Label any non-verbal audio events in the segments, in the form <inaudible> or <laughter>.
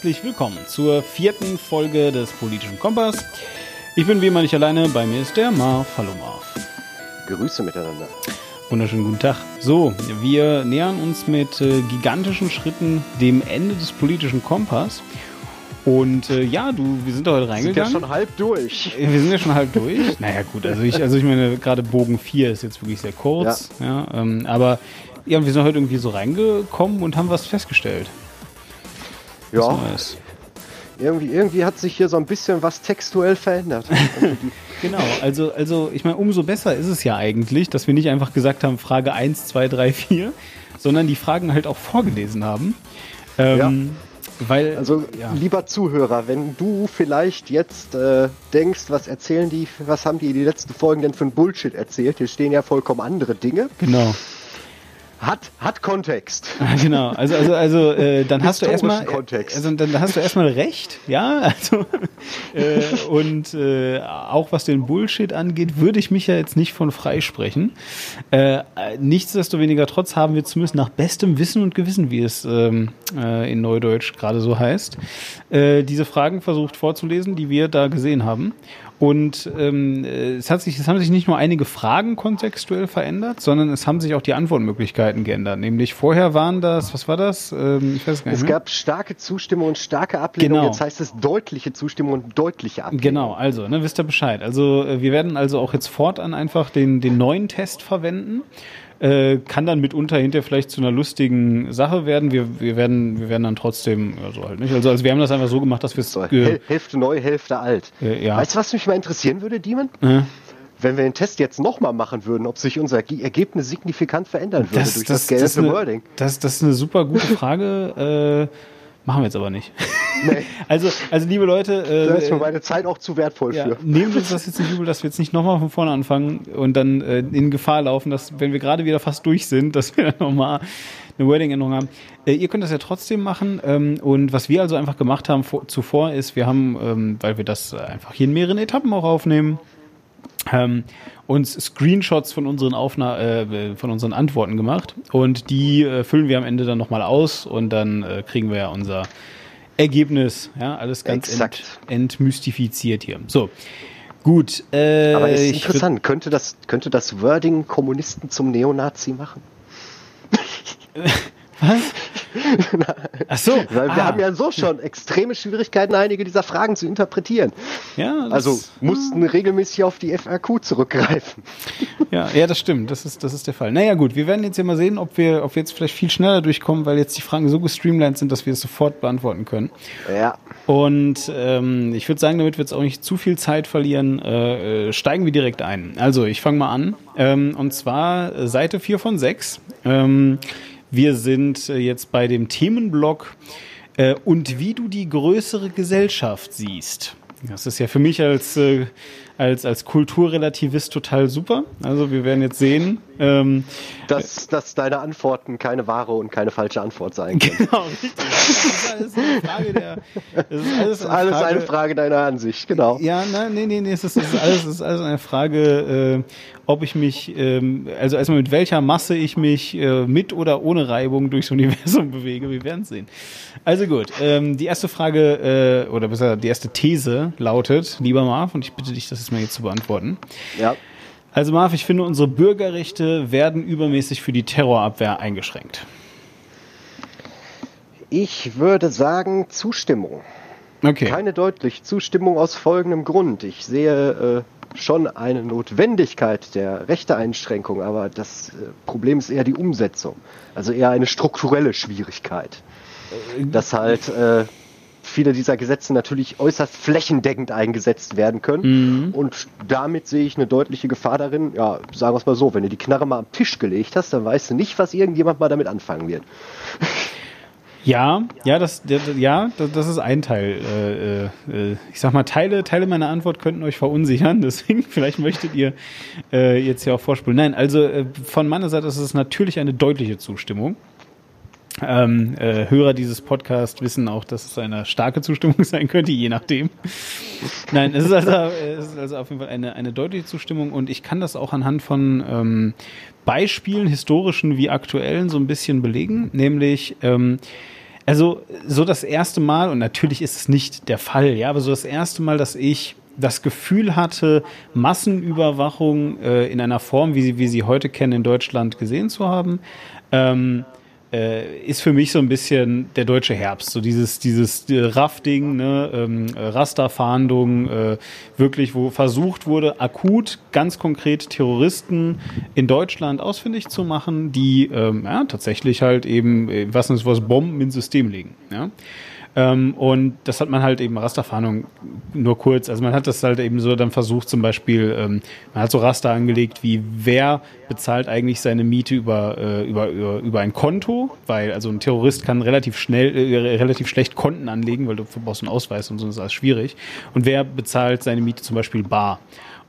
herzlich willkommen zur vierten Folge des Politischen Kompass. Ich bin wie immer nicht alleine, bei mir ist der Marv. Hallo Marv. Grüße miteinander. Wunderschönen guten Tag. So, wir nähern uns mit äh, gigantischen Schritten dem Ende des Politischen Kompass. Und äh, ja, du, wir sind da heute reingegangen. Wir sind ja schon halb durch. Wir sind ja schon halb durch. <laughs> naja, gut, also ich, also ich meine, gerade Bogen 4 ist jetzt wirklich sehr kurz. Ja. ja ähm, aber ja, wir sind heute irgendwie so reingekommen und haben was festgestellt. Ja. Irgendwie, irgendwie hat sich hier so ein bisschen was textuell verändert. <laughs> genau, also, also ich meine, umso besser ist es ja eigentlich, dass wir nicht einfach gesagt haben, Frage 1, 2, 3, 4, sondern die Fragen halt auch vorgelesen haben. Ähm, ja. Weil, also ja. lieber Zuhörer, wenn du vielleicht jetzt äh, denkst, was erzählen die, was haben die die letzten Folgen denn für ein Bullshit erzählt? Hier stehen ja vollkommen andere Dinge. Genau. Hat, hat Kontext. <laughs> genau, also, also, also äh, dann hast du erstmal also dann hast du erstmal recht, ja. Also äh, und äh, auch was den Bullshit angeht, würde ich mich ja jetzt nicht von freisprechen. Äh, nichtsdestoweniger trotz haben wir zumindest nach bestem Wissen und Gewissen, wie es ähm, äh, in Neudeutsch gerade so heißt, äh, diese Fragen versucht vorzulesen, die wir da gesehen haben. Und ähm, es, hat sich, es haben sich nicht nur einige Fragen kontextuell verändert, sondern es haben sich auch die Antwortmöglichkeiten geändert. Nämlich vorher waren das, was war das? Ähm, ich weiß gar nicht. Es gab starke Zustimmung und starke Ablehnung. Genau. Jetzt heißt es deutliche Zustimmung und deutliche Ablehnung. Genau, also, ne, wisst ihr Bescheid. Also äh, wir werden also auch jetzt fortan einfach den, den neuen Test verwenden äh, kann dann mitunter hinterher vielleicht zu einer lustigen Sache werden. Wir, wir werden, wir werden dann trotzdem, also halt nicht. Also, also wir haben das einfach so gemacht, dass wir es. Hälfte neu, Hälfte alt. Äh, ja. Weißt du, was mich mal interessieren würde, Demon? Äh. Wenn wir den Test jetzt nochmal machen würden, ob sich unser Ergebnis signifikant verändern würde das, durch das, das, das Wording. Das, das ist eine super gute Frage. äh, Machen wir jetzt aber nicht. <laughs> Nee. also, also liebe Leute. Äh, da ist mir meine Zeit auch zu wertvoll ja, für. Nehmen wir uns das <laughs> jetzt nicht übel, dass wir jetzt nicht nochmal von vorne anfangen und dann äh, in Gefahr laufen, dass, wenn wir gerade wieder fast durch sind, dass wir <laughs> dann nochmal eine Wording-Änderung haben. Äh, ihr könnt das ja trotzdem machen. Ähm, und was wir also einfach gemacht haben vor, zuvor ist, wir haben, ähm, weil wir das einfach hier in mehreren Etappen auch aufnehmen, ähm, uns Screenshots von unseren Aufna äh, von unseren Antworten gemacht und die äh, füllen wir am Ende dann nochmal aus und dann äh, kriegen wir ja unser Ergebnis. Ja, alles ganz ent, entmystifiziert hier. So. Gut. Äh, Aber ist interessant. Könnte das, könnte das Wording Kommunisten zum Neonazi machen? <laughs> Was? Ach so. Weil wir ah. haben ja so schon extreme Schwierigkeiten, einige dieser Fragen zu interpretieren. Ja. also mussten regelmäßig auf die FAQ zurückgreifen. Ja, ja, das stimmt. Das ist, das ist der Fall. Naja, gut. Wir werden jetzt ja mal sehen, ob wir, ob wir jetzt vielleicht viel schneller durchkommen, weil jetzt die Fragen so gestreamlined sind, dass wir es sofort beantworten können. Ja. Und ähm, ich würde sagen, damit wir jetzt auch nicht zu viel Zeit verlieren, äh, äh steigen wir direkt ein. Also, ich fange mal an. Ähm, und zwar Seite 4 von 6. Ähm, wir sind äh, jetzt bei dem Themenblock äh, und wie du die größere Gesellschaft siehst. Das ist ja für mich als, äh, als, als Kulturrelativist total super. Also wir werden jetzt sehen. Ähm, dass, dass deine Antworten keine wahre und keine falsche Antwort sein können. <laughs> Genau, richtig. Das ist alles eine Frage der. Das ist alles, eine, alles Frage, eine Frage deiner Ansicht, genau. Ja, nein, nee, nee, nee. Es ist, es ist, alles, es ist alles eine Frage, äh, ob ich mich, ähm, also erstmal mit welcher Masse ich mich äh, mit oder ohne Reibung durchs Universum <laughs> bewege. Wir werden sehen. Also gut, ähm, die erste Frage, äh, oder besser die erste These lautet, lieber Marv, und ich bitte dich, das jetzt mal jetzt zu beantworten. Ja. Also Marv, ich finde, unsere Bürgerrechte werden übermäßig für die Terrorabwehr eingeschränkt. Ich würde sagen Zustimmung. Okay. Keine deutliche Zustimmung aus folgendem Grund. Ich sehe äh, schon eine Notwendigkeit der Rechteeinschränkung, aber das äh, Problem ist eher die Umsetzung. Also eher eine strukturelle Schwierigkeit. Äh, dass halt äh, viele dieser Gesetze natürlich äußerst flächendeckend eingesetzt werden können. Mhm. Und damit sehe ich eine deutliche Gefahr darin, ja, sagen wir es mal so, wenn du die Knarre mal am Tisch gelegt hast, dann weißt du nicht, was irgendjemand mal damit anfangen wird. <laughs> Ja, ja, das, ja, das ist ein Teil. Äh, äh, ich sag mal, Teile, Teile meiner Antwort könnten euch verunsichern. <laughs> Deswegen, vielleicht möchtet ihr äh, jetzt ja auch vorspulen. Nein, also von meiner Seite ist es natürlich eine deutliche Zustimmung. Ähm, äh, Hörer dieses Podcasts wissen auch, dass es eine starke Zustimmung <laughs> sein könnte, je nachdem. Nein, es ist also, es ist also auf jeden Fall eine, eine deutliche Zustimmung und ich kann das auch anhand von ähm, Beispielen, historischen wie aktuellen, so ein bisschen belegen. Nämlich, ähm, Also so das erste Mal, und natürlich ist es nicht der Fall, ja, aber so das erste Mal, dass ich das Gefühl hatte, Massenüberwachung äh, in einer Form, wie sie, wie sie heute kennen, in Deutschland gesehen zu haben, ähm, äh, ist für mich so ein bisschen der deutsche Herbst. So dieses, dieses äh, Raff-Ding, ne, ähm, Rasterfahndung, äh, wirklich, wo versucht wurde, akut, ganz konkret Terroristen in Deutschland ausfindig zu machen, die ähm, ja, tatsächlich halt eben, äh, was ist was, Bomben ins System legen. Ja? Ähm, und das hat man halt eben Rasterfahndung nur kurz. Also man hat das halt eben so dann versucht, zum Beispiel, ähm, man hat so Raster angelegt, wie wer bezahlt eigentlich seine Miete über, äh, über, über, über ein Konto, weil also ein Terrorist kann relativ schnell, äh, relativ schlecht Konten anlegen, weil du brauchst einen Ausweis und so, das ist alles schwierig. Und wer bezahlt seine Miete zum Beispiel bar?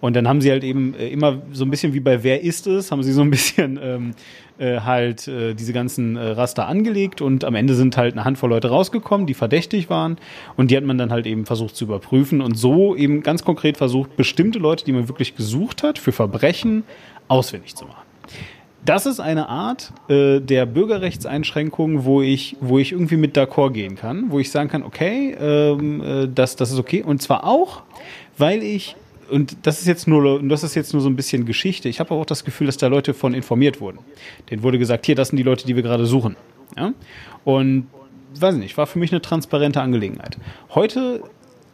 Und dann haben sie halt eben äh, immer so ein bisschen wie bei Wer ist es, haben sie so ein bisschen ähm, äh, halt äh, diese ganzen äh, Raster angelegt und am Ende sind halt eine Handvoll Leute rausgekommen, die verdächtig waren und die hat man dann halt eben versucht zu überprüfen und so eben ganz konkret versucht, bestimmte Leute, die man wirklich gesucht hat, für Verbrechen ausfindig zu machen. Das ist eine Art äh, der Bürgerrechtseinschränkung, wo ich, wo ich irgendwie mit d'accord gehen kann, wo ich sagen kann, okay, ähm, äh, das, das ist okay. Und zwar auch, weil ich und das ist jetzt nur, das ist jetzt nur so ein bisschen Geschichte. Ich habe auch das Gefühl, dass da Leute von informiert wurden. Denen wurde gesagt, hier, das sind die Leute, die wir gerade suchen. Ja? Und weiß nicht, war für mich eine transparente Angelegenheit. Heute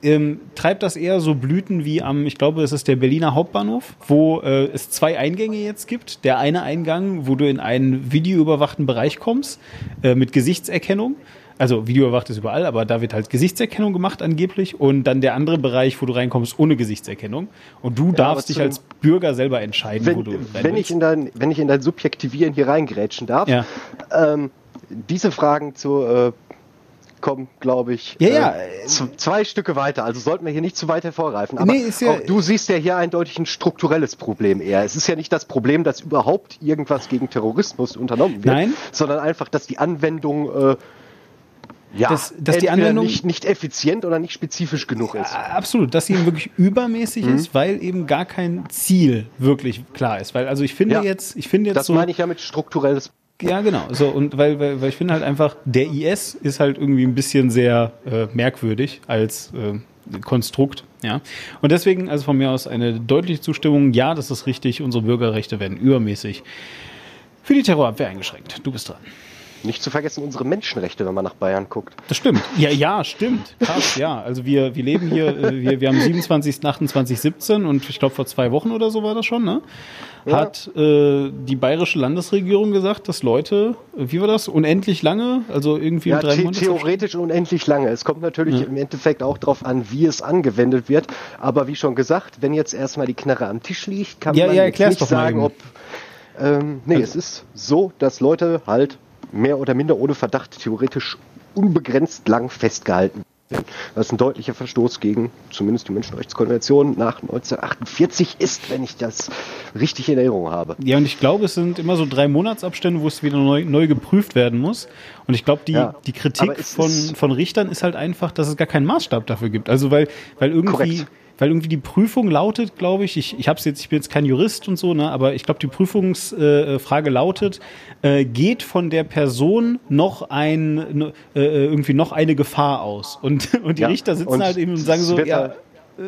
ähm, treibt das eher so Blüten wie am, ich glaube, es ist der Berliner Hauptbahnhof, wo äh, es zwei Eingänge jetzt gibt. Der eine Eingang, wo du in einen videoüberwachten Bereich kommst, äh, mit Gesichtserkennung. Also Videoüberwacht ist überall, aber da wird halt Gesichtserkennung gemacht angeblich und dann der andere Bereich, wo du reinkommst ohne Gesichtserkennung und du ja, darfst dich als Bürger selber entscheiden, wenn, wo du wenn ich in dein wenn ich in dein Subjektivieren hier reingrätschen darf. Ja. Ähm, diese Fragen zu äh, kommen, glaube ich, ja, ja. Äh, zwei Stücke weiter. Also sollten wir hier nicht zu weit hervorgreifen. Aber nee, ja, du siehst ja hier eindeutig ein strukturelles Problem eher. Es ist ja nicht das Problem, dass überhaupt irgendwas gegen Terrorismus unternommen wird, Nein. sondern einfach, dass die Anwendung äh, ja, dass, dass die Anwendung nicht, nicht effizient oder nicht spezifisch genug ist. Absolut, dass sie eben wirklich übermäßig mhm. ist, weil eben gar kein Ziel wirklich klar ist. Weil also ich finde ja, jetzt, ich finde jetzt das so, meine ich ja mit strukturelles. Ja, genau. So und weil, weil, weil ich finde halt einfach, der IS ist halt irgendwie ein bisschen sehr äh, merkwürdig als äh, Konstrukt. Ja, und deswegen also von mir aus eine deutliche Zustimmung. Ja, das ist richtig. Unsere Bürgerrechte werden übermäßig für die Terrorabwehr eingeschränkt. Du bist dran. Nicht zu vergessen unsere Menschenrechte, wenn man nach Bayern guckt. Das stimmt. Ja, ja, stimmt. Krass, ja. Also wir, wir leben hier, äh, wir, wir haben 27. 28. 17 und ich glaube vor zwei Wochen oder so war das schon, ne? Ja. Hat äh, die bayerische Landesregierung gesagt, dass Leute, wie war das, unendlich lange, also irgendwie ja, drei the Monate? Theoretisch unendlich lange. Es kommt natürlich ja. im Endeffekt auch darauf an, wie es angewendet wird. Aber wie schon gesagt, wenn jetzt erstmal die Knarre am Tisch liegt, kann ja, man ja, nicht sagen, ob ähm, nee, also, es ist so, dass Leute halt mehr oder minder ohne Verdacht theoretisch unbegrenzt lang festgehalten werden. Was ein deutlicher Verstoß gegen zumindest die Menschenrechtskonvention nach 1948 ist, wenn ich das richtig in Erinnerung habe. Ja, und ich glaube, es sind immer so drei Monatsabstände, wo es wieder neu, neu geprüft werden muss. Und ich glaube, die, ja, die Kritik von, von Richtern ist halt einfach, dass es gar keinen Maßstab dafür gibt. Also weil, weil irgendwie. Korrekt weil irgendwie die Prüfung lautet, glaube ich, ich, ich habe jetzt, ich bin jetzt kein Jurist und so, ne, aber ich glaube, die Prüfungsfrage äh, lautet, äh, geht von der Person noch ein äh, irgendwie noch eine Gefahr aus? Und, <laughs> und die ja, Richter sitzen halt eben und sagen so, ja, halt, äh,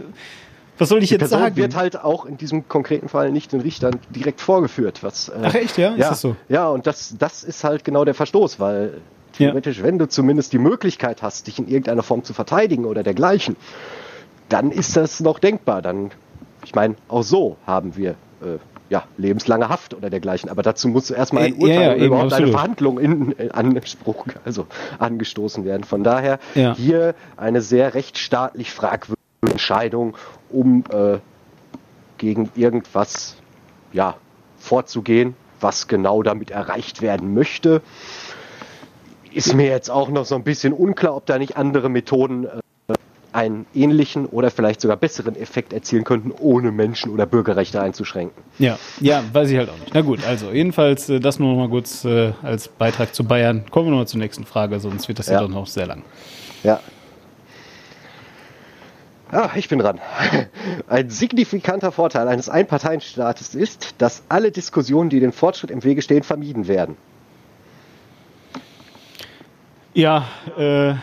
was soll ich jetzt Person sagen? wird halt auch in diesem konkreten Fall nicht den Richtern direkt vorgeführt. Was, äh, Ach echt, ja? ja? Ist das so? Ja, und das, das ist halt genau der Verstoß, weil theoretisch, ja. wenn du zumindest die Möglichkeit hast, dich in irgendeiner Form zu verteidigen oder dergleichen, dann ist das noch denkbar. Dann, ich meine, auch so haben wir äh, ja, lebenslange Haft oder dergleichen. Aber dazu muss erstmal ein Urteil ja, ja, überhaupt absolut. eine Verhandlung in, in Anspruch, also angestoßen werden. Von daher ja. hier eine sehr rechtsstaatlich fragwürdige Entscheidung, um äh, gegen irgendwas ja, vorzugehen, was genau damit erreicht werden möchte. Ist mir jetzt auch noch so ein bisschen unklar, ob da nicht andere Methoden äh, einen ähnlichen oder vielleicht sogar besseren Effekt erzielen könnten, ohne Menschen- oder Bürgerrechte einzuschränken. Ja, ja, weiß ich halt auch nicht. Na gut, also jedenfalls äh, das nur noch mal kurz äh, als Beitrag zu Bayern. Kommen wir noch mal zur nächsten Frage, sonst wird das ja, ja doch noch sehr lang. Ja. Ah, ich bin dran. <laughs> Ein signifikanter Vorteil eines Einparteienstaates ist, dass alle Diskussionen, die dem Fortschritt im Wege stehen, vermieden werden. Ja, äh,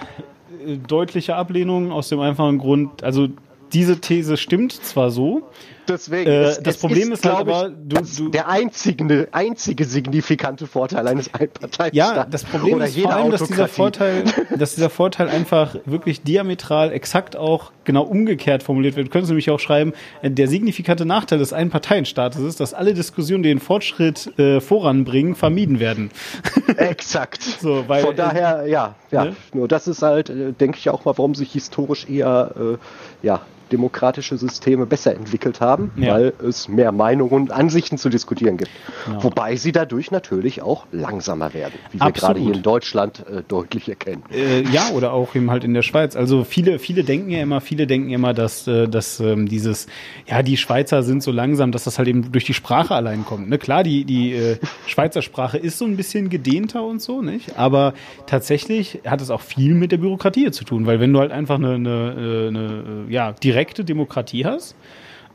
deutliche Ablehnung aus dem einfachen Grund, also diese These stimmt zwar so, Deswegen, äh, es, das es Problem ist, ist halt aber, du, du, der einzige, einzige signifikante Vorteil eines Einparteienstaates. Ja, das Problem ist vor allem, dass dieser Vorteil, dass dieser Vorteil einfach wirklich diametral exakt auch genau umgekehrt formuliert wird. Du könntest nämlich auch schreiben, äh, der signifikante Nachteil des Einparteienstaates ist, dass alle Diskussionen, die den Fortschritt äh, voranbringen, vermieden werden. <laughs> Exakt. so, weil, Von daher, ja, ja. Ne? Nur das ist halt, äh, denke ich auch mal, warum sich historisch eher, äh, ja, demokratische Systeme besser entwickelt haben, ja. weil es mehr Meinungen und Ansichten zu diskutieren gibt. Genau. Wobei sie dadurch natürlich auch langsamer werden, wie wir gerade hier in Deutschland äh, deutlich erkennen. Äh, ja, oder auch eben halt in der Schweiz. Also viele, viele denken ja immer, viele denken immer, dass, äh, dass ähm, dieses, ja, die Schweizer sind so langsam, dass das halt eben durch die Sprache allein kommt. Ne? Klar, die, die äh, Schweizer Sprache ist so ein bisschen gedehnter und so, nicht? Aber tatsächlich hat es auch viel mit der Bürokratie zu tun, weil wenn du halt einfach eine, eine, äh, eine ja, direkt direkte Demokratie hast,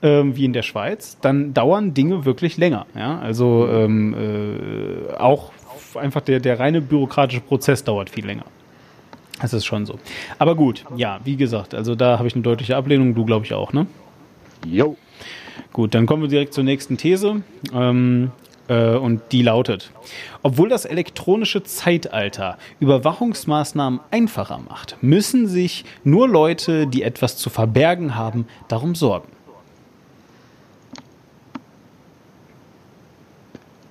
ähm, wie in der Schweiz, dann dauern Dinge wirklich länger. Ja? Also ähm, äh, auch einfach der, der reine bürokratische Prozess dauert viel länger. Das ist schon so. Aber gut, ja, wie gesagt, also da habe ich eine deutliche Ablehnung, du glaube ich auch, ne? Jo. Gut, dann kommen wir direkt zur nächsten These. Ähm, äh, und die lautet, obwohl das elektronische Zeitalter Überwachungsmaßnahmen einfacher macht, müssen sich nur Leute, die etwas zu verbergen haben, darum sorgen.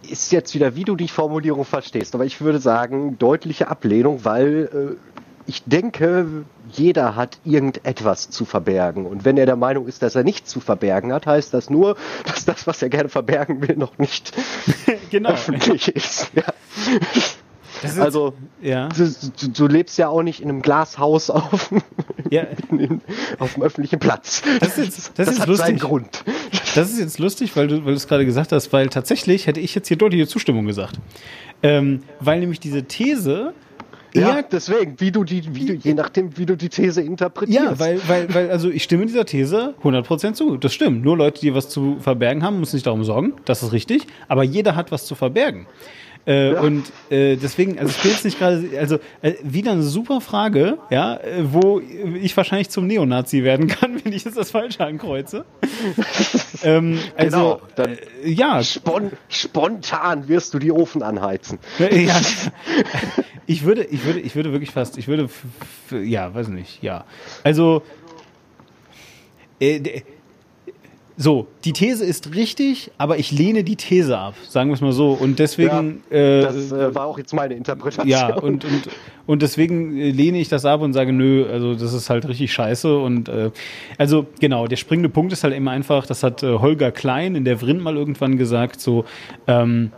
Ist jetzt wieder, wie du die Formulierung verstehst, aber ich würde sagen, deutliche Ablehnung, weil äh, ich denke, jeder hat irgendetwas zu verbergen. Und wenn er der Meinung ist, dass er nichts zu verbergen hat, heißt das nur, <laughs> dass das, was er gerne verbergen will, noch nicht <laughs> genau. öffentlich ist. <laughs> Ja. Ist, also, ja. Du, du, du, lebst ja auch nicht in einem Glashaus auf, ja. in, auf dem öffentlichen Platz. Das, ist jetzt, das, das ist hat lustig. seinen Grund. Das ist jetzt lustig, weil du, weil es gerade gesagt hast, weil tatsächlich hätte ich jetzt hier deutliche Zustimmung gesagt. Ähm, weil nämlich diese These, ja, deswegen, wie du die, wie du, je nachdem, wie du die These interpretierst. Ja, weil, weil, weil, also ich stimme dieser These 100% zu. Das stimmt. Nur Leute, die was zu verbergen haben, müssen sich darum sorgen. Das ist richtig. Aber jeder hat was zu verbergen. Äh, ja. Und äh, deswegen, also ich bin jetzt nicht gerade, also äh, wieder eine super Frage, ja, wo ich wahrscheinlich zum Neonazi werden kann, <laughs> wenn ich jetzt das Falsche ankreuze. <laughs> ähm, also, genau, äh, ja. Spon spontan wirst du die Ofen anheizen. ja. <laughs> Ich würde, ich würde, ich würde wirklich fast, ich würde, ja, weiß nicht, ja. Also, äh, so, die These ist richtig, aber ich lehne die These ab, sagen wir es mal so. Und deswegen. Ja, äh, das äh, war auch jetzt meine Interpretation. Ja, und, und, und deswegen äh, lehne ich das ab und sage, nö, also das ist halt richtig scheiße. Und äh, also genau, der springende Punkt ist halt immer einfach, das hat äh, Holger Klein in der Vrind mal irgendwann gesagt, so ähm,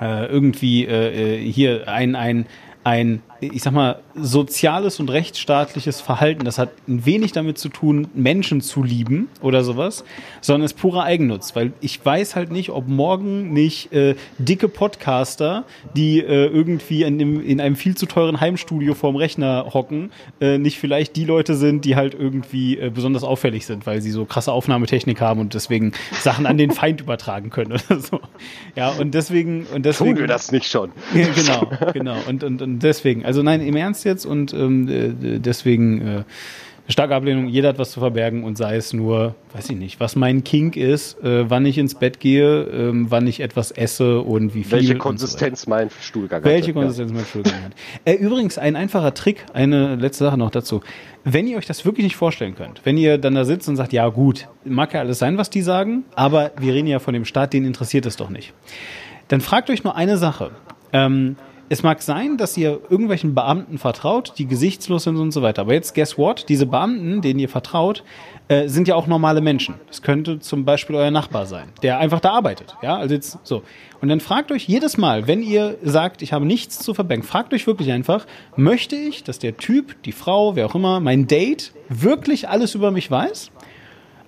äh, irgendwie äh, äh hier ein, ein, ein ich sag mal, soziales und rechtsstaatliches Verhalten, das hat wenig damit zu tun, Menschen zu lieben oder sowas, sondern ist purer Eigennutz, weil ich weiß halt nicht, ob morgen nicht äh, dicke Podcaster, die äh, irgendwie in, dem, in, einem viel zu teuren Heimstudio vorm Rechner hocken, äh, nicht vielleicht die Leute sind, die halt irgendwie äh, besonders auffällig sind, weil sie so krasse Aufnahmetechnik haben und deswegen Sachen an den Feind <laughs> übertragen können oder so. Ja, und deswegen und deswegen tun wir das nicht schon. Ja, genau, genau und, und, und deswegen, also nein, im Ernst jetzt und ähm, äh, deswegen äh, starke Ablehnung. Jeder hat was zu verbergen und sei es nur, weiß ich nicht, was mein Kink ist, äh, wann ich ins Bett gehe, äh, wann ich etwas esse und wie viel. Welche Konsistenz so mein Stuhlgang hat. Welche Konsistenz ja. mein Stuhlgang hat. Äh, übrigens, ein einfacher Trick, eine letzte Sache noch dazu. Wenn ihr euch das wirklich nicht vorstellen könnt, wenn ihr dann da sitzt und sagt, ja gut, mag ja alles sein, was die sagen, aber wir reden ja von dem Staat, den interessiert es doch nicht. Dann fragt euch nur eine Sache. Ähm, es mag sein, dass ihr irgendwelchen Beamten vertraut, die gesichtslos sind und so weiter. Aber jetzt, guess what? Diese Beamten, denen ihr vertraut, äh, sind ja auch normale Menschen. Das könnte zum Beispiel euer Nachbar sein, der einfach da arbeitet. Ja, also jetzt so. Und dann fragt euch jedes Mal, wenn ihr sagt, ich habe nichts zu verbergen, fragt euch wirklich einfach, möchte ich, dass der Typ, die Frau, wer auch immer, mein Date wirklich alles über mich weiß?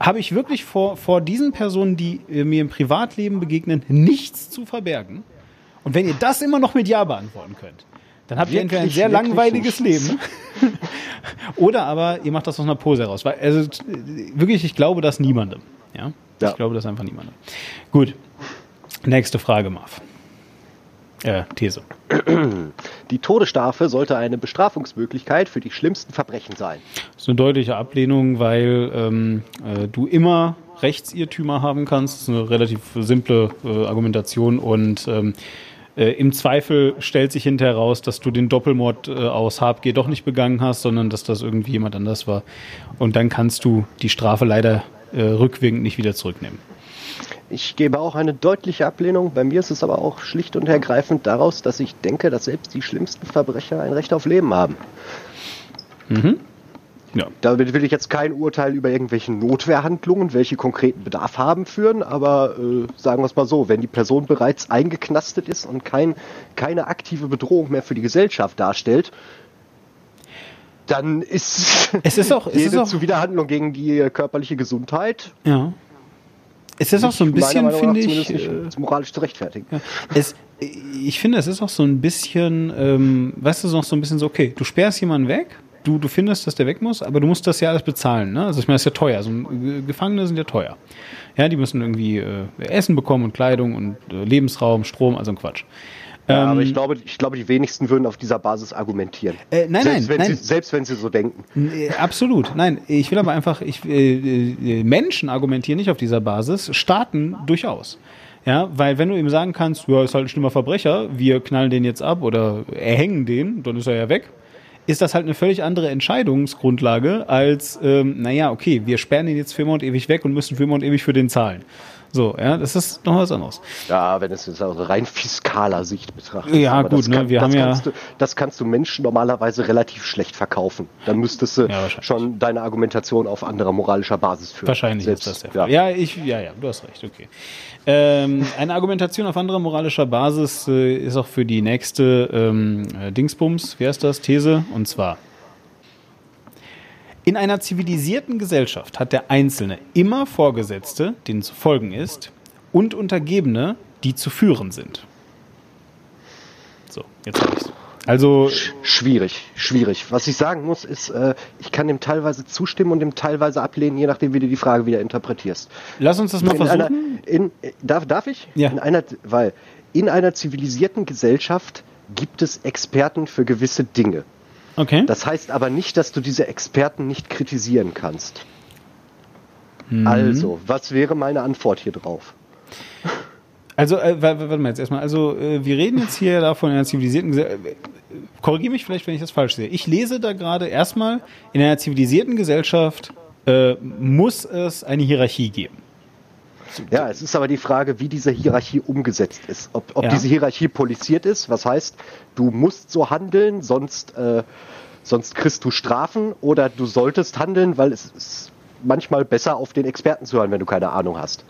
Habe ich wirklich vor, vor diesen Personen, die äh, mir im Privatleben begegnen, nichts zu verbergen? Und wenn ihr das immer noch mit Ja beantworten könnt, dann habt wirklich, ihr entweder ein sehr langweiliges Leben <laughs> oder aber ihr macht das aus einer Pose heraus. Weil, also wirklich, ich glaube das niemandem. Ja? ja. Ich glaube das einfach niemandem. Gut. Nächste Frage, Marv. Äh, These. <clears throat> Die Todesstrafe sollte eine Bestrafungsmöglichkeit für die schlimmsten Verbrechen sein. Das ist eine deutliche Ablehnung, weil ähm, äh, du immer Rechtsirrtümer haben kannst. Das ist eine relativ simple äh, Argumentation und ähm, äh, Im Zweifel stellt sich hinterher raus, dass du den Doppelmord äh, aus HabG doch nicht begangen hast, sondern dass das irgendwie jemand anders war. Und dann kannst du die Strafe leider äh, rückwirkend nicht wieder zurücknehmen. Ich gebe auch eine deutliche Ablehnung. Bei mir ist es aber auch schlicht und ergreifend daraus, dass ich denke, dass selbst die schlimmsten Verbrecher ein Recht auf Leben haben. Mhm. Ja. Damit will ich jetzt kein Urteil über irgendwelche Notwehrhandlungen, welche konkreten Bedarf haben, führen, aber äh, sagen wir es mal so, wenn die Person bereits eingeknastet ist und kein, keine aktive Bedrohung mehr für die Gesellschaft darstellt, dann ist, es ist auch, es jede ist auch, Zuwiderhandlung gegen die körperliche Gesundheit. Ja. Es ist auch so ein bisschen, finde ich. Nicht, äh, moralisch zu rechtfertigen. Ja. Es, ich finde, es ist auch so ein bisschen, ähm, weißt du, noch so ein bisschen so, okay, du sperrst jemanden weg, du, du findest, dass der weg muss, aber du musst das ja alles bezahlen. Ne? Also ich meine, das ist ja teuer. Also, Gefangene sind ja teuer. Ja, die müssen irgendwie äh, Essen bekommen und Kleidung und äh, Lebensraum, Strom, also ein Quatsch. Ja, ähm, aber ich glaube, ich glaube, die wenigsten würden auf dieser Basis argumentieren. Äh, nein, selbst nein, wenn nein. Sie, selbst wenn sie so denken. Äh, absolut. Nein, ich will aber einfach, ich, äh, äh, Menschen argumentieren nicht auf dieser Basis, Staaten durchaus. Ja, weil wenn du ihm sagen kannst, ja, ist halt ein schlimmer Verbrecher, wir knallen den jetzt ab oder erhängen den, dann ist er ja weg ist das halt eine völlig andere Entscheidungsgrundlage als, ähm, naja, okay, wir sperren ihn jetzt für immer und ewig weg und müssen für immer und ewig für den zahlen. So, ja, das ist noch was anderes. Ja, wenn es jetzt aus rein fiskaler Sicht betrachtet. Ja, gut, ne, wir haben ja. Du, das kannst du Menschen normalerweise relativ schlecht verkaufen. Dann müsstest du ja, schon deine Argumentation auf anderer moralischer Basis führen. Wahrscheinlich Selbst, ist das. Ja. ja, ich, ja, ja, du hast recht, okay. Ähm, eine Argumentation auf anderer moralischer Basis äh, ist auch für die nächste ähm, äh, Dingsbums, wie heißt das, These, und zwar. In einer zivilisierten Gesellschaft hat der Einzelne immer Vorgesetzte, denen zu folgen ist, und Untergebene, die zu führen sind. So, jetzt habe ich's. Also schwierig, schwierig. Was ich sagen muss, ist, äh, ich kann dem teilweise zustimmen und dem teilweise ablehnen, je nachdem, wie du die Frage wieder interpretierst. Lass uns das mal in versuchen. Einer, in, darf, darf ich? Ja. In einer, weil in einer zivilisierten Gesellschaft gibt es Experten für gewisse Dinge. Okay. Das heißt aber nicht, dass du diese Experten nicht kritisieren kannst. Mhm. Also, was wäre meine Antwort hier drauf? Also, äh, warte mal jetzt erstmal. Also, äh, wir reden jetzt hier davon in einer zivilisierten Gesellschaft. Äh, Korrigiere mich vielleicht, wenn ich das falsch sehe. Ich lese da gerade erstmal, in einer zivilisierten Gesellschaft äh, muss es eine Hierarchie geben. Ja, es ist aber die Frage, wie diese Hierarchie umgesetzt ist. Ob, ob ja. diese Hierarchie polisiert ist, was heißt, du musst so handeln, sonst, äh, sonst kriegst du Strafen, oder du solltest handeln, weil es ist manchmal besser, auf den Experten zu hören, wenn du keine Ahnung hast.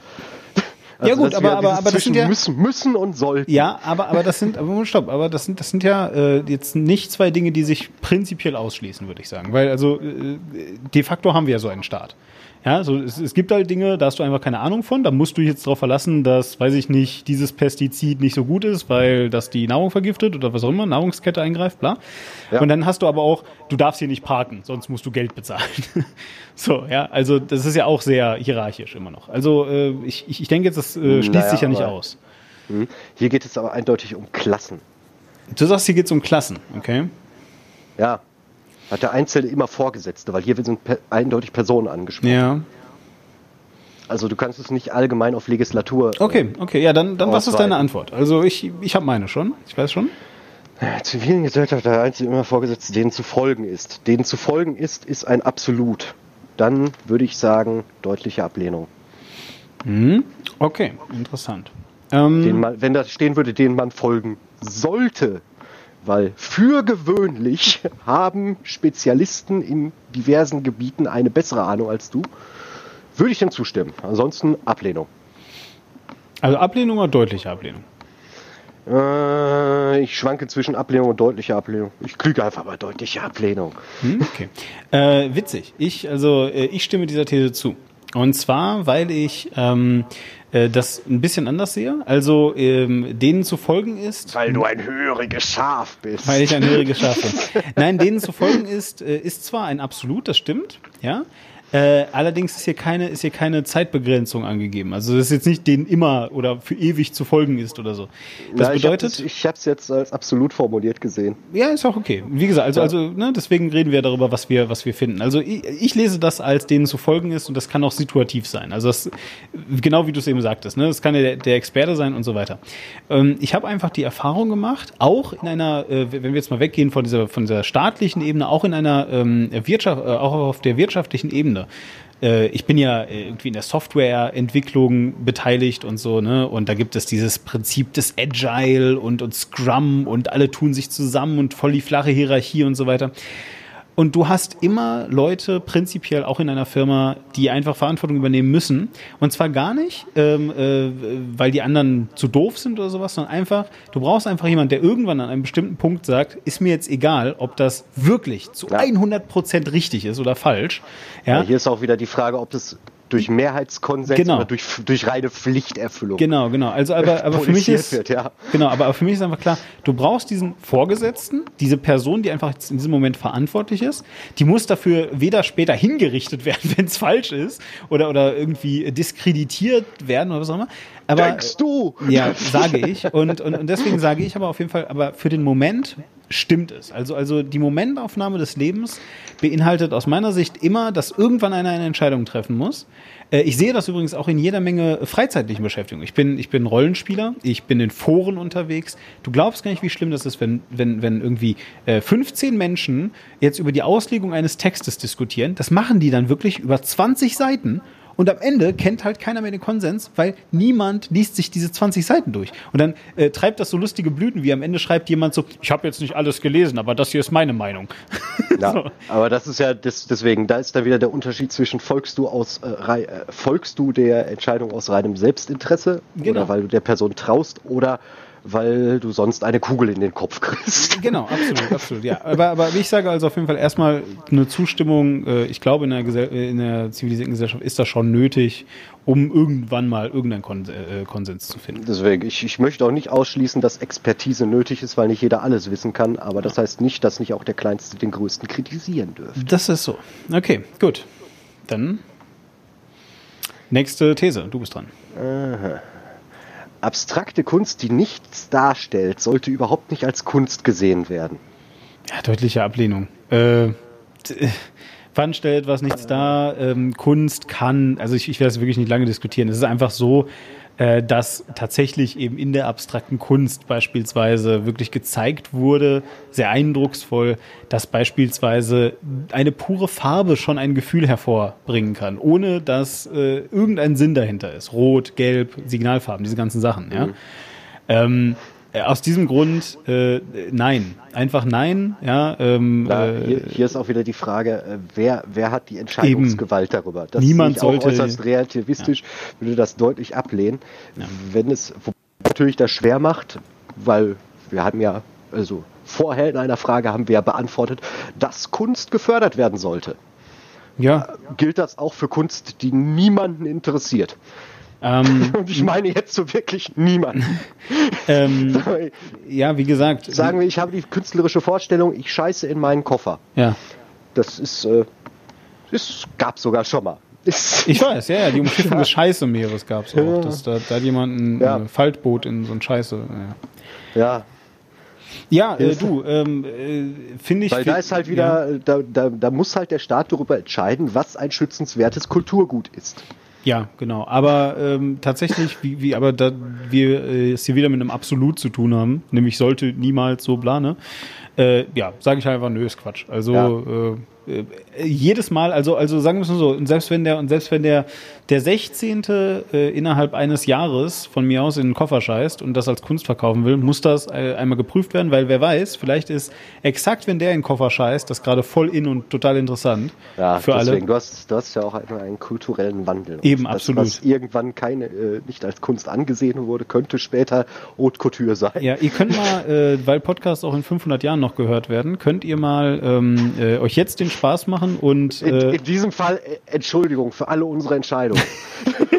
Also ja gut, aber, aber, aber das sind ja müssen, müssen und sollten. Ja, aber, aber das sind, aber stopp, aber das sind, das sind ja äh, jetzt nicht zwei Dinge, die sich prinzipiell ausschließen, würde ich sagen. Weil also äh, de facto haben wir ja so einen Staat. Ja, so, es, es gibt halt Dinge, da hast du einfach keine Ahnung von. Da musst du jetzt darauf verlassen, dass, weiß ich nicht, dieses Pestizid nicht so gut ist, weil das die Nahrung vergiftet oder was auch immer, Nahrungskette eingreift, bla. Ja. Und dann hast du aber auch, du darfst hier nicht parken, sonst musst du Geld bezahlen. <laughs> so, ja, also das ist ja auch sehr hierarchisch immer noch. Also äh, ich, ich denke jetzt, das äh, schließt naja, sich ja nicht aus. Hm. Hier geht es aber eindeutig um Klassen. Du sagst, hier geht es um Klassen, okay? Ja, hat der Einzelne immer Vorgesetzte, weil hier sind per eindeutig Personen angesprochen. Ja. Also du kannst es nicht allgemein auf Legislatur. Äh, okay, okay, ja, dann, dann was ist deine Antwort? Also ich, ich habe meine schon, ich weiß schon. Ja, zivilen Gesellschaft der Einzelne immer Vorgesetzte, denen zu folgen ist. Denen zu folgen ist, ist ein Absolut. Dann würde ich sagen, deutliche Ablehnung. Mhm. Okay, interessant. Ähm, man, wenn da stehen würde, denen man folgen sollte, weil für gewöhnlich <laughs> haben Spezialisten in diversen Gebieten eine bessere Ahnung als du. Würde ich dem zustimmen. Ansonsten Ablehnung. Also Ablehnung oder deutliche Ablehnung? Äh, ich schwanke zwischen Ablehnung und deutlicher Ablehnung. Ich kriege einfach mal deutliche Ablehnung. Hm, okay. Äh, witzig. Ich, also, äh, ich stimme dieser These zu. Und zwar, weil ich ähm, äh, das ein bisschen anders sehe. Also ähm, denen zu folgen ist. Weil du ein höriges Schaf bist. Weil ich ein höriges Schaf bin. <laughs> Nein, denen zu folgen ist, äh, ist zwar ein Absolut, das stimmt, ja. Äh, allerdings ist hier keine, ist hier keine Zeitbegrenzung angegeben. Also das ist jetzt nicht denen immer oder für ewig zu folgen ist oder so. Das Ja, bedeutet. Ich habe es jetzt als absolut formuliert gesehen. Ja, ist auch okay. Wie gesagt, also, Ja. also ne, deswegen reden wir darüber, was wir, was wir finden. Also ich, ich lese das als denen zu folgen ist und das kann auch situativ sein. Also das, genau wie du es eben sagtest, ne, das kann ja der, der Experte sein und so weiter. Ähm, ich habe einfach die Erfahrung gemacht, auch in einer, äh, wenn wir jetzt mal weggehen von dieser, von dieser staatlichen Ebene, auch in einer ähm, Wirtschaft, äh, auch auf der wirtschaftlichen Ebene. Äh, ich bin ja äh, irgendwie in der Softwareentwicklung beteiligt und so, ne? Und da gibt es dieses Prinzip des Agile und, und Scrum und alle tun sich zusammen und voll die flache Hierarchie und so weiter. Und du hast immer Leute, prinzipiell auch in einer Firma, die einfach Verantwortung übernehmen müssen. Und zwar gar nicht, ähm, äh, weil die anderen zu doof sind oder sowas, sondern einfach, du brauchst einfach jemanden, der irgendwann an einem bestimmten Punkt sagt, ist mir jetzt egal, ob das wirklich zu Ja. 100 Prozent richtig ist oder falsch. Ja. Ja, hier ist auch wieder die Frage, ob das durch Mehrheitskonsens Genau. oder durch, durch reine Pflichterfüllung Genau, genau. Also aber, <laughs> aber für mich ist wird, ja. genau, aber für mich ist einfach klar, du brauchst diesen Vorgesetzten, diese Person, die einfach jetzt in diesem Moment verantwortlich ist. Die muss dafür weder später hingerichtet <laughs> werden, wenn es falsch ist, oder oder irgendwie diskreditiert werden oder was auch immer. Aber Denkst du? ja, sage ich. Und, und, und deswegen sage ich aber auf jeden Fall, aber für den Moment stimmt es. Also, also die Momentaufnahme des Lebens beinhaltet aus meiner Sicht immer, dass irgendwann einer eine Entscheidung treffen muss. Äh, Ich sehe das übrigens auch in jeder Menge freizeitlichen Beschäftigung. Ich bin, ich bin Rollenspieler, ich bin in Foren unterwegs. Du glaubst gar nicht, wie schlimm das ist, wenn, wenn, wenn irgendwie äh, 15 Menschen jetzt über die Auslegung eines Textes diskutieren. Das machen die dann wirklich über 20 Seiten. Und am Ende kennt halt keiner mehr den Konsens, weil niemand liest sich diese 20 Seiten durch. Und dann äh, treibt das so lustige Blüten, wie am Ende schreibt jemand so, ich habe jetzt nicht alles gelesen, aber das hier ist meine Meinung. <laughs> Ja, So. aber das ist ja das, deswegen, da ist dann wieder der Unterschied zwischen folgst du aus äh, äh, folgst du der Entscheidung aus reinem Selbstinteresse Genau. oder weil du der Person traust oder weil du sonst eine Kugel in den Kopf kriegst. Genau, absolut, absolut, ja. Aber, aber ich sage also auf jeden Fall erstmal eine Zustimmung, äh, ich glaube, in der, Gesell äh, in der zivilisierten Gesellschaft ist das schon nötig, um irgendwann mal irgendeinen Kon äh, Konsens zu finden. Deswegen, ich, ich möchte auch nicht ausschließen, dass Expertise nötig ist, weil nicht jeder alles wissen kann, aber das heißt nicht, dass nicht auch der Kleinste den Größten kritisieren dürfte. Das ist so. Okay, gut. Dann nächste These, du bist dran. Abstrakte Kunst, die nichts darstellt, sollte überhaupt nicht als Kunst gesehen werden. Ja, deutliche Ablehnung. Äh, wann stellt etwas nichts dar? Ähm, Kunst kann, also ich, ich werde es wirklich nicht lange diskutieren. Es ist einfach so, äh, dass tatsächlich eben in der abstrakten Kunst beispielsweise wirklich gezeigt wurde, sehr eindrucksvoll, dass beispielsweise eine pure Farbe schon ein Gefühl hervorbringen kann, ohne dass äh, irgendein Sinn dahinter ist. Rot, Gelb, Signalfarben, diese ganzen Sachen. Ja? Ähm, äh, aus diesem Grund äh, nein, einfach nein. Ja, ähm, Da, äh, hier, hier ist auch wieder die Frage, äh, wer, wer hat die Entscheidungsgewalt darüber? Das Niemand sollte- äußerst relativistisch, würde das deutlich ablehnen. Wenn es natürlich das schwer macht, weil wir hatten ja, also vorher in einer Frage haben wir ja beantwortet, dass Kunst gefördert werden sollte. ja, Gilt das auch für Kunst, die niemanden interessiert? Ähm, <laughs> Und ich meine jetzt so wirklich niemanden. <laughs> ähm, ja, wie gesagt, Sagen wir, ich habe die künstlerische Vorstellung, ich scheiße in meinen Koffer. ja, Das ist, äh, das gab sogar schon mal. Ist, ich <laughs> weiß, ja, ja, die Umschiffung des Scheiße-Meeres gab es auch, Ja. dass da, da jemand ein Ja. Faltboot in so ein Scheiße. Ja, ja, ja äh, du, ähm, äh, finde ich. weil da ist halt wieder, da, da, da muss halt der Staat darüber entscheiden, was ein schützenswertes Kulturgut ist. Ja, genau. Aber ähm, tatsächlich, wie, wie aber da wir äh, es hier wieder mit einem Absolut zu tun haben, nämlich sollte niemals so plane, äh, ja, sage ich einfach, nö, ist Quatsch. Also äh, äh, jedes Mal, also also sagen wir es mal so, und selbst wenn der und selbst wenn der der 16. Äh, innerhalb eines Jahres von mir aus in den Koffer scheißt und das als Kunst verkaufen will, muss das äh, einmal geprüft werden, weil wer weiß, vielleicht ist exakt, wenn der in den Koffer scheißt, das gerade voll in und total interessant Ja, für alle. deswegen, du hast, du hast ja auch einen, einen kulturellen Wandel. Eben, das, absolut. Was irgendwann keine, äh, nicht als Kunst angesehen wurde, könnte später Haute Couture sein. Ja, ihr könnt mal, äh, weil Podcasts auch in 500 Jahren noch gehört werden, könnt ihr mal ähm, äh, euch jetzt den Spaß machen und In, äh, in diesem Fall äh, Entschuldigung für alle unsere Entscheidungen. <laughs>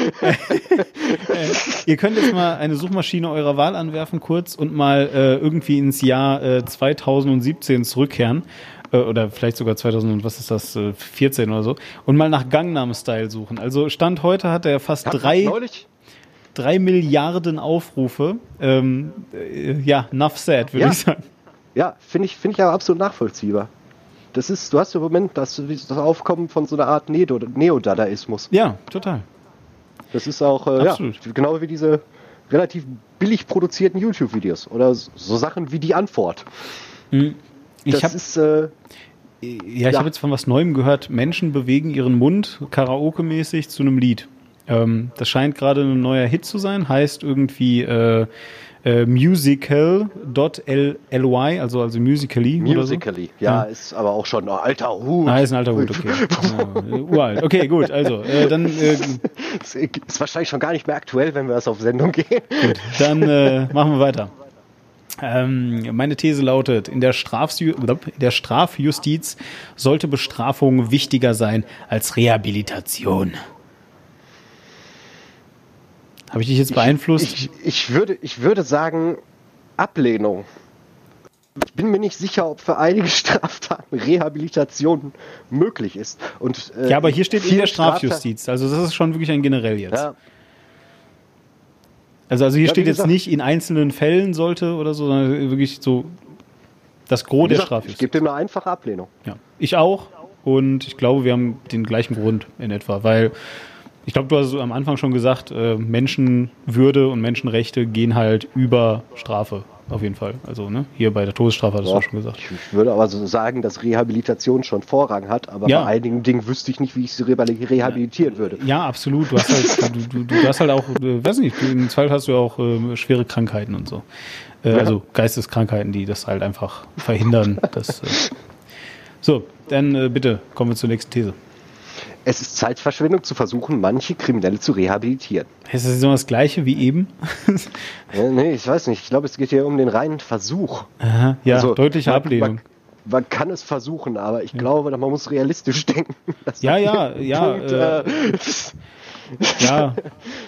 <laughs> ihr könnt jetzt mal eine Suchmaschine eurer Wahl anwerfen kurz und mal äh, irgendwie ins Jahr äh, 2017 zurückkehren äh, oder vielleicht sogar 2000 und was ist das, 14 oder so, und mal nach Gangnam Style suchen. Also Stand heute hat er fast drei, drei Milliarden Aufrufe. Ähm, äh, ja, enough said, würde ja. ich sagen. Ja, finde ich, finde ich aber absolut nachvollziehbar. Das ist, du hast im Moment das, das Aufkommen von so einer Art Neodadaismus. Ja, total. Das ist auch, äh, ja, genau wie diese relativ billig produzierten YouTube-Videos oder so Sachen wie die Antwort. Hm. Ich das ist, äh, ja, ich ja. habe jetzt von was Neuem gehört. Menschen bewegen ihren Mund Karaoke-mäßig zu einem Lied. Ähm, das scheint gerade ein neuer Hit zu sein. Heißt irgendwie äh, äh, musical.ly, also also musically. Musically, so. ja, ja, ist aber auch schon ein alter Hut. Ah, ist ein alter Hut, okay. ja, <laughs> uralt. Okay, gut, also äh, dann. Äh, ist wahrscheinlich schon gar nicht mehr aktuell, wenn wir das auf Sendung gehen. Gut, dann äh, machen wir weiter. Ähm, meine These lautet, in der, Strafju in der Strafjustiz sollte Bestrafung wichtiger sein als Rehabilitation. Habe ich dich jetzt beeinflusst? Ich, ich, ich, würde, ich würde sagen, Ablehnung. Ich bin mir nicht sicher, ob für einige <laughs> Straftaten Rehabilitation möglich ist. Und, äh, ja, aber hier steht in der Strafjustiz. Also das ist schon wirklich ein generell jetzt. Ja. Also, also hier ja, steht jetzt nicht in einzelnen Fällen sollte oder so, sondern wirklich so das Gros der Strafjustiz. Ich gebe dem eine einfache Ablehnung. Ja, ich auch. Und ich glaube, wir haben den gleichen Grund in etwa, weil ich glaube, du hast am Anfang schon gesagt, äh, Menschenwürde und Menschenrechte gehen halt über Strafe. Auf jeden Fall. Also ne, hier bei der Todesstrafe hattest ja, du schon gesagt. Ich würde aber so sagen, dass Rehabilitation schon Vorrang hat, aber ja. bei einigen Dingen wüsste ich nicht, wie ich sie rehabilitieren würde. Ja, absolut. Du hast halt, <laughs> du, du, du hast halt auch, äh, weiß nicht, im Zweifel hast du ja auch äh, schwere Krankheiten und so. Äh, ja. Also Geisteskrankheiten, die das halt einfach verhindern. dass, äh so, dann äh, bitte kommen wir zur nächsten These. Es ist Zeitverschwendung zu versuchen, manche Kriminelle zu rehabilitieren. Ist das immer das Gleiche wie eben? ja, <laughs> nee, ich weiß nicht. Ich glaube, es geht hier um den reinen Versuch. Aha, ja, also, deutliche Ablehnung. Man, man, kann es versuchen, aber ich ja. glaube, man muss realistisch <laughs> denken. Ja, ja, ja. Punkt, äh, <laughs> ja.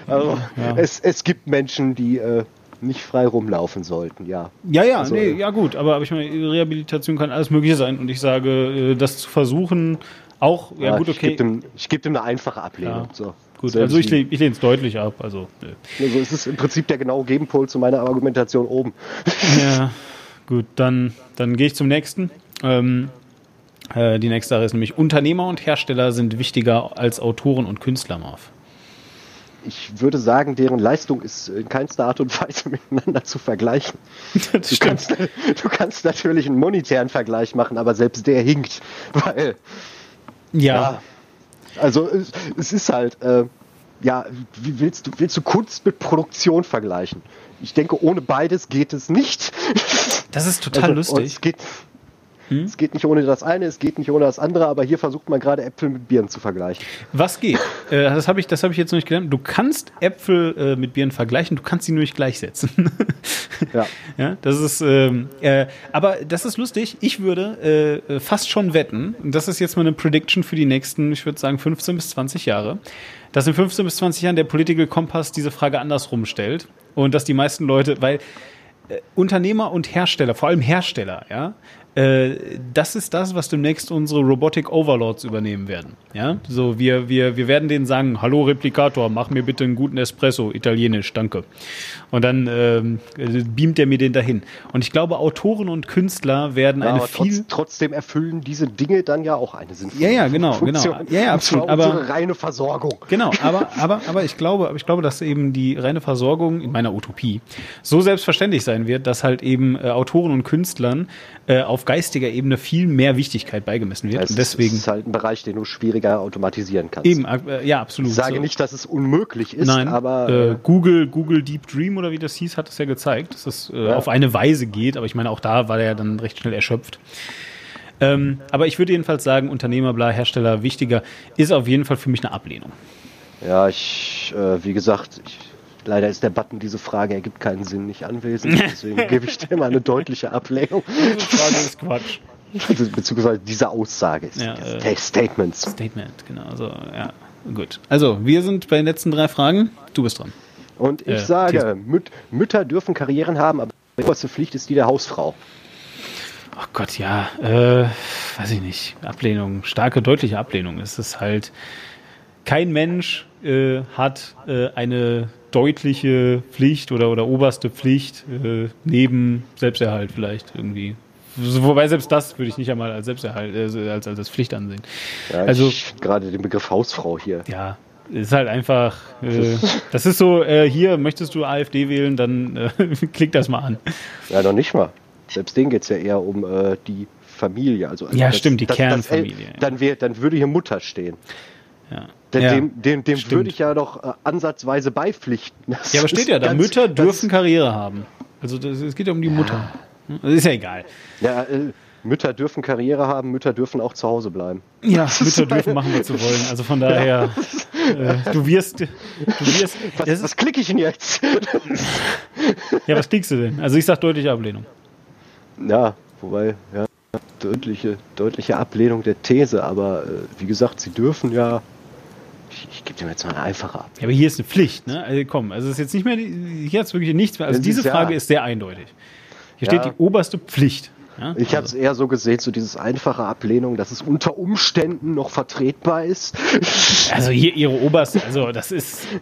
also, ja. Es, es gibt Menschen, die äh, nicht frei rumlaufen sollten, ja. Ja, ja, also, nee, ja gut, aber, aber ich meine, Rehabilitation kann alles Mögliche sein und ich sage, äh, das zu versuchen, auch, ja, ja gut, okay. Ich gebe dem, geb dem eine einfache Ablehnung. Ja. So. Gut, also ich, ich lehne es deutlich ab. Also, also es ist im Prinzip der genaue Gegenpol zu meiner Argumentation oben. <laughs> Ja, gut, dann, dann gehe ich zum nächsten. Ähm, äh, die nächste Sache ist nämlich, Unternehmer und Hersteller sind wichtiger als Autoren und Künstler, Marv. Ich würde sagen, deren Leistung ist in keinster Art und Weise <laughs> miteinander zu vergleichen. <laughs> Du kannst, du kannst natürlich einen monetären Vergleich machen, aber selbst der hinkt, weil ja. ja. Also es, es, ist halt, äh, ja, wie willst du, willst du Kunst mit Produktion vergleichen? Ich denke, ohne beides geht es nicht. Das ist total also, lustig. Es geht, hm? Es geht nicht ohne das eine, es geht nicht ohne das andere, aber hier versucht man gerade Äpfel mit Bieren zu vergleichen. Was geht? Äh, das habe ich, hab ich jetzt noch nicht gelernt. Du kannst Äpfel äh, mit Bieren vergleichen, du kannst sie nur nicht gleichsetzen. <laughs> ja. ja. Das ist, ähm, äh, aber das ist lustig. Ich würde äh, fast schon wetten, und das ist jetzt mal eine Prediction für die nächsten, ich würde sagen, 15 bis 20 Jahre, dass in 15 bis 20 Jahren der Political Kompass diese Frage andersrum stellt und dass die meisten Leute, weil äh, Unternehmer und Hersteller, vor allem Hersteller, ja, das ist das, was demnächst unsere Robotic Overlords übernehmen werden. Ja, so wir, wir, wir werden denen sagen, hallo Replikator, mach mir bitte einen guten Espresso, italienisch, danke. Und dann ähm, beamt er mir den dahin. Und ich glaube, Autoren und Künstler werden ja, eine viel... Trotz, trotzdem erfüllen diese Dinge dann ja auch eine sinnvolle Ja, ja, genau, genau. Funktion. genau. Ja, ja, absolut. Aber reine Versorgung. Genau, aber, aber, aber ich glaube, aber ich glaube, dass eben die reine Versorgung in meiner Utopie so selbstverständlich sein wird, dass halt eben äh, Autoren und Künstlern äh, auf geistiger Ebene viel mehr Wichtigkeit beigemessen wird. Es deswegen ist halt ein Bereich, den du schwieriger automatisieren kannst. Eben, äh, ja, absolut. Ich sage so. nicht, dass es unmöglich ist, Nein, aber äh, Google, Google Deep Dream oder wie das hieß, hat es ja gezeigt, dass es äh, ja. auf eine Weise geht. Aber ich meine, auch da war er ja dann recht schnell erschöpft. Ähm, aber ich würde jedenfalls sagen, Unternehmer, bla, Hersteller, wichtiger, ist auf jeden Fall für mich eine Ablehnung. Ja, ich, äh, wie gesagt, ich Leider ist der Button diese Frage ergibt keinen Sinn nicht anwesend, <laughs> deswegen gebe ich dir mal eine deutliche Ablehnung. Diese Frage ist Quatsch. Also, beziehungsweise diese Aussage ist ja, äh, Statements. Statement, genau. Also, ja, gut. Also, wir sind bei den letzten drei Fragen. Du bist dran. Und ich äh, sage, Müt Mütter dürfen Karrieren haben, aber die oberste Pflicht ist die der Hausfrau. Oh Gott, ja, äh, weiß ich nicht. Ablehnung, starke, deutliche Ablehnung. Es ist halt, kein Mensch äh, hat äh, eine deutliche Pflicht oder, oder oberste Pflicht äh, neben Selbsterhalt vielleicht irgendwie. Wobei selbst das würde ich nicht einmal als Selbsterhalt, äh, als, als Pflicht ansehen. Ja, also gerade den Begriff Hausfrau hier. Ja, ist halt einfach, äh, das ist so, äh, hier möchtest du AfD wählen, dann äh, <laughs> klick das mal an. Ja, noch nicht mal. Selbst denen geht es ja eher um äh, die Familie. Also, also ja, das, stimmt, die das, Kernfamilie. Das, dann, wär, dann würde hier Mutter stehen. Ja. Ja, dem, dem, würde ich ja doch äh, ansatzweise beipflichten. Das ja, aber steht ja da, ganz, Mütter dürfen Karriere haben. Also es geht ja um die Mutter. Das ist ja egal. Ja, äh, Mütter dürfen Karriere haben, Mütter dürfen auch zu Hause bleiben. Ja, Mütter dürfen machen, was sie wollen. Also von daher, ja. <laughs> äh, du wirst. Du wirst was, was klicke ich denn jetzt? <laughs> ja, was klickst du denn? Also ich sag deutliche Ablehnung. Ja, wobei, ja, deutliche, deutliche Ablehnung der These, aber äh, wie gesagt, sie dürfen ja. Ich, ich gebe dir jetzt mal eine einfache Ablehnung. Ja, aber hier ist eine Pflicht, ne? Also komm, also es ist jetzt nicht mehr, hier hat es wirklich nichts mehr. Also diese Frage ja, ist sehr eindeutig. Hier ja. steht die oberste Pflicht. Ja? Ich habe es eher so gesehen, so dieses einfache Ablehnung, dass es unter Umständen noch vertretbar ist. <laughs> Also hier ihre oberste, also das ist. <laughs>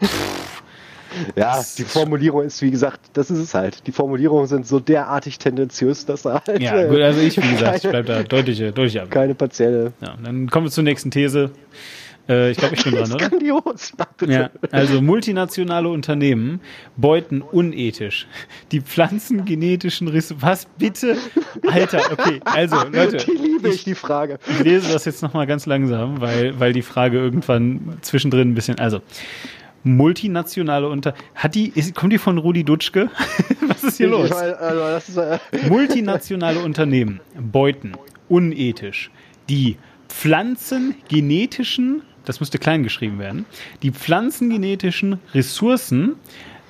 Ja, das die Formulierung ist, wie gesagt, das ist es halt. Die Formulierungen sind so derartig tendenziös, dass er halt. Ja, gut, also ich, wie gesagt, <laughs> keine, ich bleib da deutliche, deutliche ab. Keine partielle. Ja, dann kommen wir zur nächsten These. Äh, ich glaube, ich bin <laughs> dran, oder? Grandios, ja, also multinationale Unternehmen beuten unethisch die pflanzengenetischen Ressourcen. Was bitte? Alter, okay, also <laughs> Leute. Die liebe ich, die Frage. Ich lese das jetzt nochmal ganz langsam, weil, weil die Frage irgendwann zwischendrin ein bisschen. Also, multinationale Unter. Hat die, ist, kommt die von Rudi Dutschke? <laughs> Was ist hier ich los? Mein, also, ist, äh multinationale Unternehmen beuten unethisch die pflanzengenetischen das müsste klein geschrieben werden, die pflanzengenetischen Ressourcen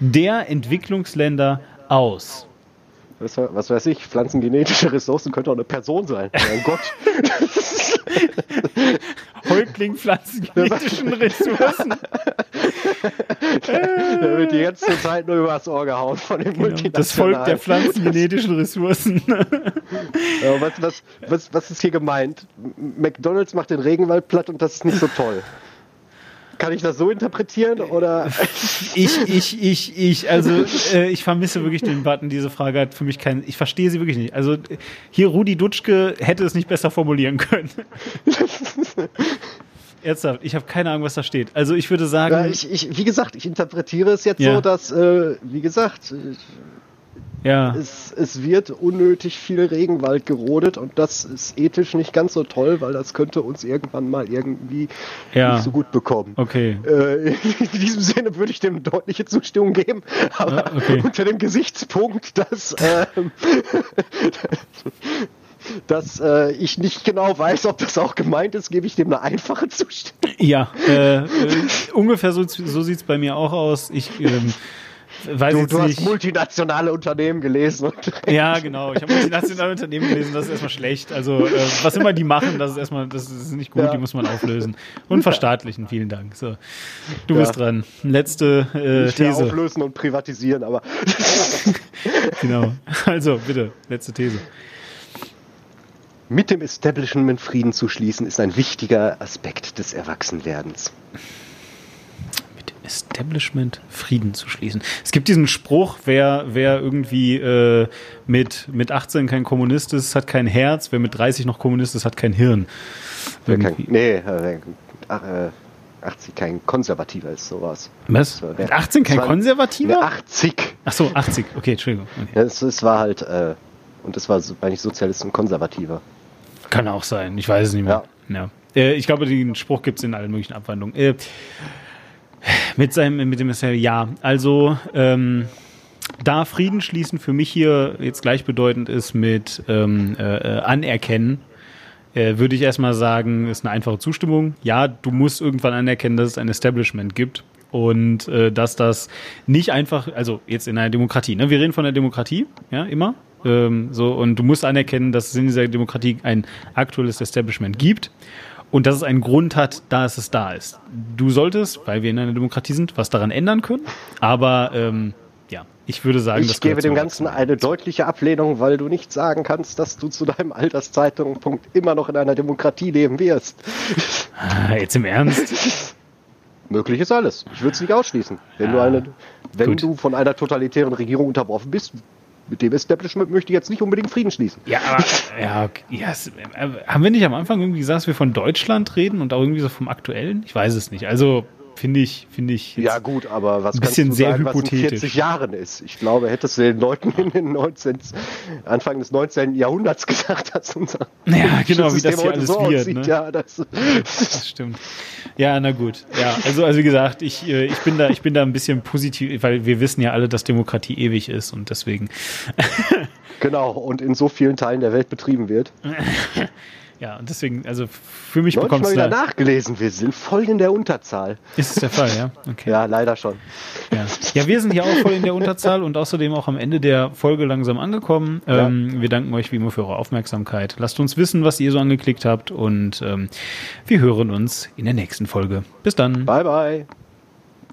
der Entwicklungsländer aus. Was, was weiß ich, pflanzengenetische Ressourcen könnte auch eine Person sein. Mein Gott. <laughs> Häuptling pflanzengenetischen <laughs> Ressourcen. da wird die ganze Zeit nur übers Ohr gehauen von den genau, Das Volk der pflanzengenetischen Ressourcen. <laughs> ja, was, was, was, was ist hier gemeint? McDonalds macht den Regenwald platt und das ist nicht so toll. Kann ich das so interpretieren oder? <laughs> Ich, ich, ich, ich, also äh, ich vermisse wirklich den Button. Diese Frage hat für mich keinen. Ich verstehe sie wirklich nicht. Also hier Rudi Dutschke hätte es nicht besser formulieren können. <laughs> Ernsthaft, ich habe keine Ahnung, was da steht. Also ich würde sagen. Ja, ich, ich, wie gesagt, ich interpretiere es jetzt ja. so, dass, äh, wie gesagt, ja. Es, es wird unnötig viel Regenwald gerodet und das ist ethisch nicht ganz so toll, weil das könnte uns irgendwann mal irgendwie ja. nicht so gut bekommen. Okay. Äh, <laughs> in diesem Sinne würde ich dem deutliche Zustimmung geben, aber okay. unter dem Gesichtspunkt, dass, äh, <laughs> dass äh, ich nicht genau weiß, ob das auch gemeint ist, gebe ich dem eine einfache Zustimmung. Ja, äh, äh, ungefähr so, so sieht es bei mir auch aus. Ich ähm, Weiß du, du hast multinationale Unternehmen gelesen. <laughs> ja, genau. Ich habe multinationale Unternehmen gelesen. Das ist erstmal schlecht. Also äh, was immer die machen, das ist erstmal, das ist nicht gut. Ja. Die muss man auflösen und verstaatlichen. Vielen Dank. So, du ja. bist dran. Letzte äh, nicht These. Auflösen und privatisieren, aber <laughs> genau. Also bitte letzte These. Mit dem Establishment Frieden zu schließen, ist ein wichtiger Aspekt des Erwachsenwerdens. Establishment Frieden zu schließen. Es gibt diesen Spruch, wer, wer irgendwie äh, mit, mit 18 kein Kommunist ist, hat kein Herz, wer mit 30 noch Kommunist ist, hat kein Hirn. Wer kein, nee, äh, 80 kein Konservativer ist sowas. Was? Äh, mit 18 kein Konservativer? 80. Ach so, 80. Okay, Entschuldigung. Okay. Es, es, war halt, äh, und es war eigentlich Sozialist und Konservativer. Kann auch sein, ich weiß es nicht mehr. Ja. ja. Äh, ich glaube, den Spruch gibt es in allen möglichen Abwandlungen. Äh, mit seinem, mit dem ja. Also ähm, da Frieden schließen für mich hier jetzt gleichbedeutend ist mit ähm, äh, äh, anerkennen, äh, würde ich erstmal sagen, ist eine einfache Zustimmung. Ja, du musst irgendwann anerkennen, dass es ein Establishment gibt und äh, dass das nicht einfach, also jetzt in einer Demokratie, ne? Wir reden von der Demokratie, ja, immer. Ähm, so, und du musst anerkennen, dass es in dieser Demokratie ein aktuelles Establishment gibt und dass es einen Grund hat, dass es da ist. Du solltest, weil wir in einer Demokratie sind, was daran ändern können. Aber ähm, ja, Ich würde sagen, ich gebe dem Ganzen eine deutliche Ablehnung, weil du nicht sagen kannst, dass du zu deinem Alterszeitpunkt immer noch in einer Demokratie leben wirst. Ah, jetzt im Ernst? <laughs> Möglich ist alles. Ich würde es nicht ausschließen. Wenn, ja, du, eine, wenn du von einer totalitären Regierung unterworfen bist, mit dem Establishment möchte ich jetzt nicht unbedingt Frieden schließen. Ja, aber <laughs> ja, okay, yes. Äh, haben wir nicht am Anfang irgendwie gesagt, dass wir von Deutschland reden und auch irgendwie so vom aktuellen? Ich weiß es nicht. Also Finde ich, finde ich. Ja gut, aber was ein bisschen kannst du sehr sagen, hypothetisch. was in 40 Jahren ist? Ich glaube, hättest du den Leuten in den 19, Anfang des 19. Jahrhunderts gesagt, dass unser ja genau, wie das hier alles so wird. Ne? Ja, das, das stimmt. Ja, na gut. Ja, also also wie gesagt, ich äh, ich bin da ich bin da ein bisschen positiv, weil wir wissen ja alle, dass Demokratie ewig ist und deswegen. genau und in so vielen Teilen der Welt betrieben wird. <laughs> Ja, und deswegen, also für mich bekommst du. Ich mal wieder nachgelesen, wir sind voll in der Unterzahl. Ist es der Fall, ja? <laughs> Okay. Ja, leider schon. Ja. ja, wir sind hier auch voll in der Unterzahl und außerdem auch am Ende der Folge langsam angekommen. Ja. Ähm, wir danken euch wie immer für eure Aufmerksamkeit. Lasst uns wissen, was ihr so angeklickt habt und ähm, wir hören uns in der nächsten Folge. Bis dann. Bye, bye.